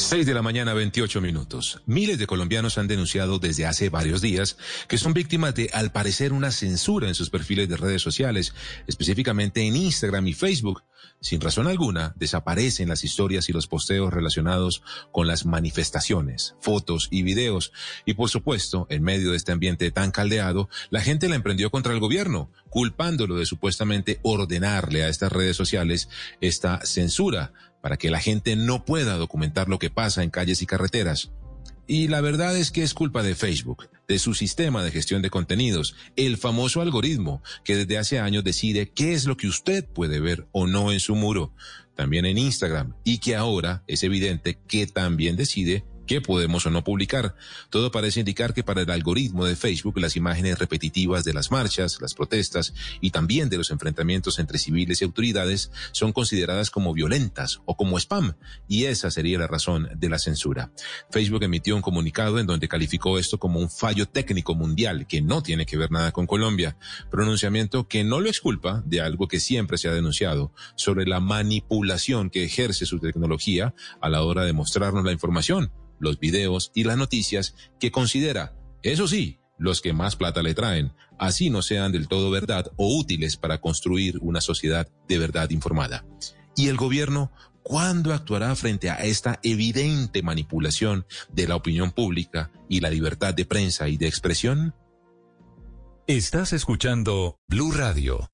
6 de la mañana, 28 minutos. Miles de colombianos han denunciado desde hace varios días que son víctimas de, al parecer, una censura en sus perfiles de redes sociales, específicamente en Instagram y Facebook. Sin razón alguna, desaparecen las historias y los posteos relacionados con las manifestaciones, fotos y videos. Y por supuesto, en medio de este ambiente tan caldeado, la gente la emprendió contra el gobierno, culpándolo de supuestamente ordenarle a estas redes sociales esta censura para que la gente no pueda documentar lo que pasa en calles y carreteras. Y la verdad es que es culpa de Facebook, de su sistema de gestión de contenidos, el famoso algoritmo que desde hace años decide qué es lo que usted puede ver o no en su muro, también en Instagram, y que ahora es evidente que también decide qué podemos o no publicar. Todo parece indicar que para el algoritmo de Facebook las imágenes repetitivas de las marchas, las protestas y también de los enfrentamientos entre civiles y autoridades son consideradas como violentas o como spam, y esa sería la razón de la censura. Facebook emitió un comunicado en donde calificó esto como un fallo técnico mundial que no tiene que ver nada con Colombia, pronunciamiento que no lo exculpa de algo que siempre se ha denunciado sobre la manipulación que ejerce su tecnología a la hora de mostrarnos la información los videos y las noticias que considera, eso sí, los que más plata le traen, así no sean del todo verdad o útiles para construir una sociedad de verdad informada. ¿Y el gobierno cuándo actuará frente a esta evidente manipulación de la opinión pública y la libertad de prensa y de expresión? Estás escuchando Blue Radio.